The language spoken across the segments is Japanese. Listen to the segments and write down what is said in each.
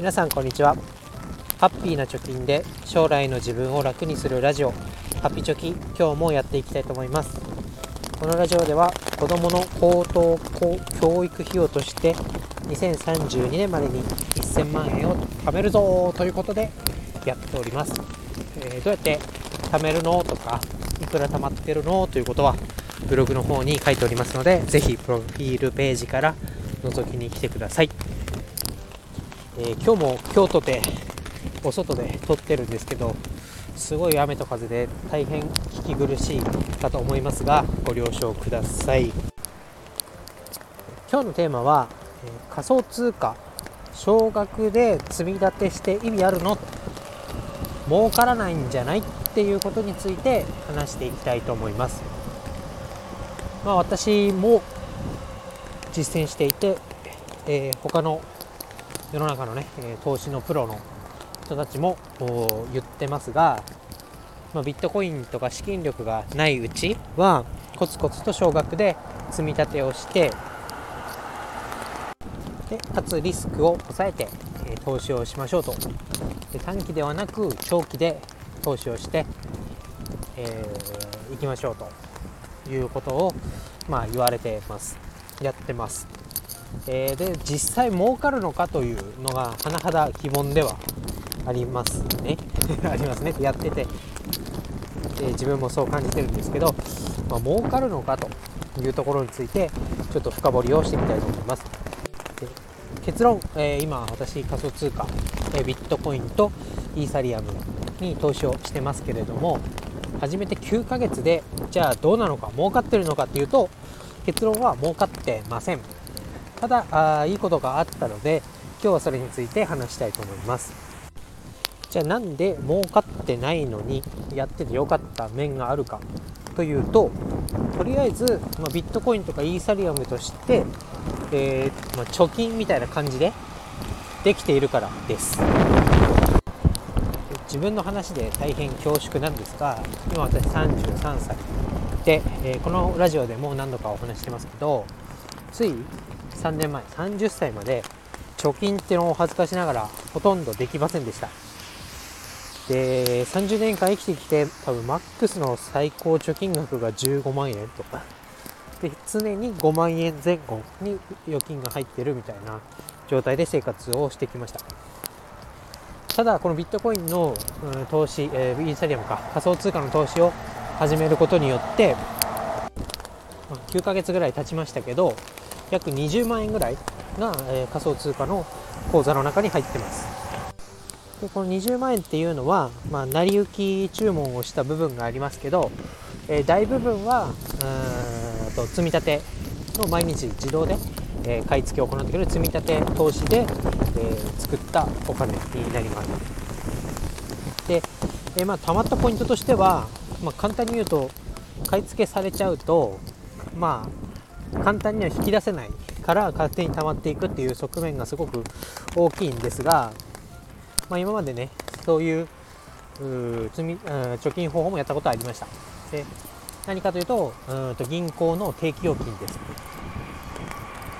皆さんこんにちは。ハッピーな貯金で将来の自分を楽にするラジオ。ハッピチョキ今日もやっていきたいと思います。このラジオでは子どもの高等教育費用として2032年までに1000万円を貯めるぞということでやっております、えー、どうやって貯めるのとかいくら貯まってるのということはブログの方に書いておりますのでぜひプロフィールページから覗きに来てください。えー、今日も京都でお外で撮ってるんですけどすごい雨と風で大変聞き苦しいかと思いますがご了承ください。今日のテーマは、えー、仮想通貨少額で積み立てして意味あるの？儲からないんじゃない？っていうことについて話していきたいと思います。まあ私も実践していて、えー、他の世の中のね、え投資のプロの人たちも言ってますが、まあ、ビットコインとか資金力がないうちはコツコツと少額で積み立てをしてでかつリスクを抑えて、え投資をしましょうと。で短期ではなく長期で投資をして、えー、いきましょうということを、まあ、言われてます。やってます。えー、で実際儲かるのかというのが甚だ疑問ではありますね。ありますね。やってて、えー、自分もそう感じてるんですけど、まあ、儲かるのかというところについてちょっと深掘りをしてみたいと思います。結論、えー、今私仮想通貨、えビットコインとイーサリアムに投資をしてますけれども始めて9ヶ月でじゃあどうなのか儲かってるのかっていうと結論は儲かってません。ただあいいことがあったので今日はそれについて話したいと思います。じゃあなんで儲かってないのにやっててよかった面があるかというととりあえず、まあ、ビットコインとかイーサリアムとして、えー、まあ、貯金みたいな感じでできているからです。自分の話で大変恐縮なんですが今私33歳で、えー、このラジオでも何度かお話してますけどつい3年前30歳まで貯金っていうのを恥ずかしながらほとんどできませんでした。で30年間生きてきて多分マックスの最高貯金額が15万円とか。で常に5万円前後に預金が入ってるみたいな状態で生活をしてきました。ただこのビットコインの、うん、投資、えー、イーサリアムか仮想通貨の投資を始めることによって9ヶ月ぐらい経ちましたけど約20万円ぐらいが、えー、仮想通貨の口座の中に入ってます。でこの20万円っていうのは、まあ、成り行き注文をした部分がありますけど、えー、大部分はうんと積み立ての毎日自動で、えー、買い付けを行ってくれる積み立て投資で、えー、作ったお金になります。で、えー、まあ、たまったポイントとしては、まあ、簡単に言うと買い付けされちゃうとまあ簡単には引き出せないから勝手に溜まっていくっていう側面がすごく大きいんですが、まあ、今までねそういう積み貯金方法もやったことありました。で何かというとうんと銀行の定期預金です。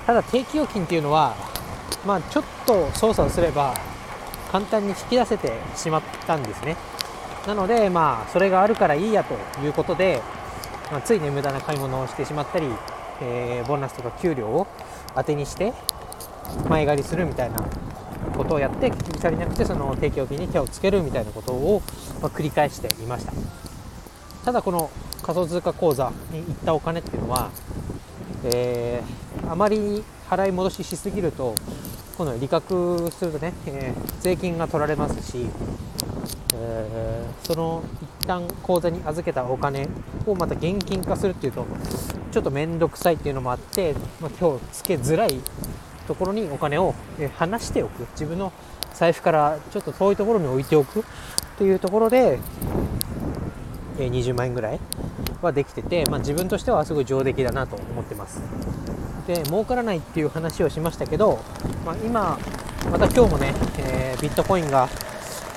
ただ定期預金っていうのは、まあ、ちょっと操作をすれば簡単に引き出せてしまったんですね。なのでまあそれがあるからいいやということで、まあ、ついね無駄な買い物をしてしまったりえー、ボーナスとか給料を当てにして前借りするみたいなことをやって結局足りなくてその定期預金に手をつけるみたいなことを、ま、繰り返していました。ただこの仮想通貨口座に行ったお金っていうのは、えー、あまり払い戻ししすぎると今度利確するとね、えー、税金が取られますしえー、その一旦口座に預けたお金をまた現金化するっていうとちょっと面倒くさいっていうのもあって、まあ、手をつけづらいところにお金を離しておく。自分の財布からちょっと遠いところに置いておくっていうところで20万円ぐらいはできてて、まあ、自分としてはすごい上出来だなと思ってます。で儲からないっていう話をしましたけど、まあ、今また今日もね、えー、ビットコインが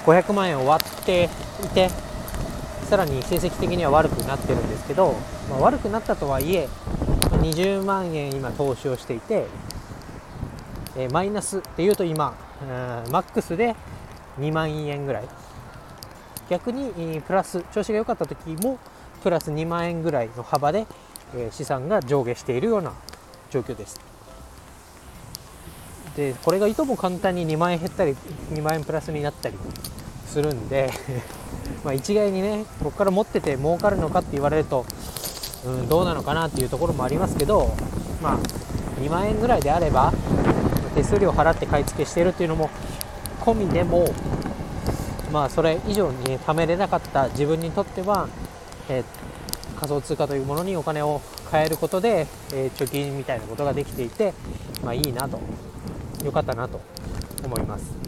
500万円を割っていてさらに成績的には悪くなってるんですけど、まあ、悪くなったとはいえ20万円今投資をしていて、えー、マイナスっていうと今マックスで2万円ぐらい。逆にプラス調子が良かった時もプラス2万円ぐらいの幅で、え資産が上下しているような状況です。でこれがいとも簡単に2万円減ったり2万円プラスになったりするんで ま一概にねここから持ってて儲かるのかって言われると、うん、どうなのかなっていうところもありますけどまあ2万円ぐらいであれば手数料払って買い付けしてるっていうのも込みでもまあそれ以上に、ね、貯めれなかった自分にとっては、え、仮想通貨というものにお金を変えることで、えー、貯金みたいなことができていて、まあ、いいなと。良かったなと思います。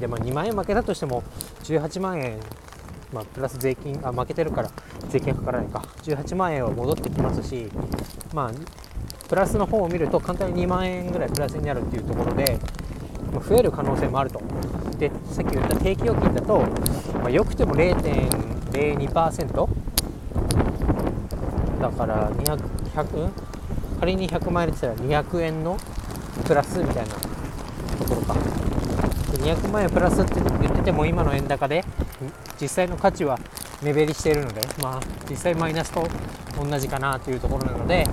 で、まあ、2万円負けたとしても18万円、まあ、プラス税金あ負けてるから税金かからないか。18万円は戻ってきますしまあプラスの方を見ると簡単に2万円ぐらいプラスになるっていうところで増える可能性もあると。でさっき言った定期預金だと、まあ、よくても0.02%だから200 100仮に100万円で言ったら200円のプラスみたいなところか。200万円プラスって言ってても今の円高で実際の価値は目減りしているので、まあ、実際マイナスと同じかなというところなので、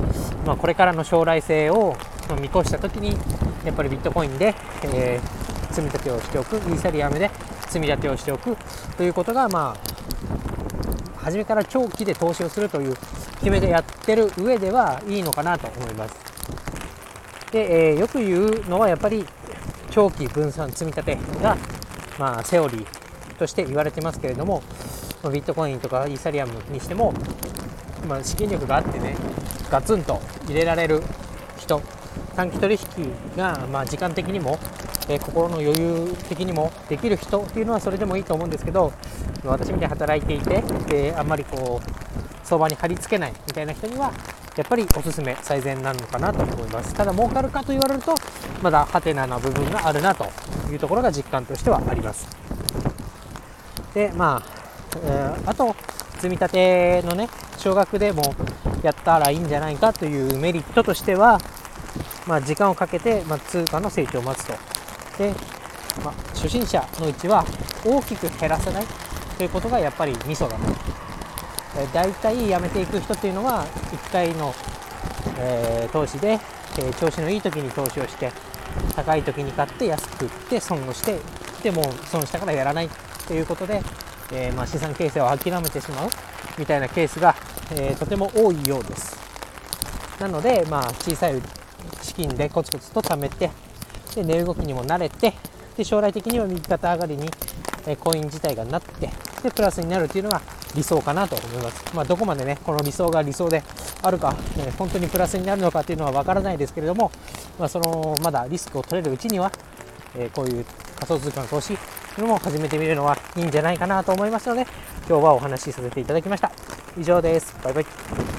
まあ、これからの将来性を見越した時にやっぱりビットコインで、えー、積み立てをしておくイーサリアムで積み立てをしておくということが、まあ、初めから長期で投資をするという決めでやってる上ではいいのかなと思います。で、えー、よく言うのはやっぱり長期分散積み立てが、まあ、セオリーとして言われてますけれどもビットコインとかイーサリアムにしても、まあ、資金力があってねガツンと入れられる人短期取引が、まあ、時間的にも、え、心の余裕的にもできる人っていうのはそれでもいいと思うんですけど私みたいに働いていて、え、あんまりこう相場に貼り付けないみたいな人にはやっぱりおすすめ最善なのかなと思います。ただ儲かるかと言われるとまだハテナな部分があるなというところが実感としてはあります。でまあえー、あと積み立てのね少額でもやったらいいんじゃないかというメリットとしては、まあ、時間をかけて、まあ、通貨の成長を待つと。で、まあ、初心者のうちは大きく減らさないということがやっぱりミソだと、え、大体やめていく人っていうのは1回の、えー、投資で、え、調子のいい時に投資をして高い時に買って安く売って損をしてでも損したからやらないということでえー、ま、資産形成を諦めてしまうみたいなケースが、えー、とても多いようです。なので、まあ、小さい資金でコツコツと貯めてで値動きにも慣れてで将来的には右肩上がりに、えコイン自体がなってでプラスになるというのが理想かなと思います、まあ、どこまでねこの理想が理想であるか、ね、本当にプラスになるのかっていうのはわからないですけれども、まあ、そのまだリスクを取れるうちには、えこういう仮想通貨の投資というのも始めてみるのはいいんじゃないかなと思いますので今日はお話しさせていただきました。以上です。バイバイ。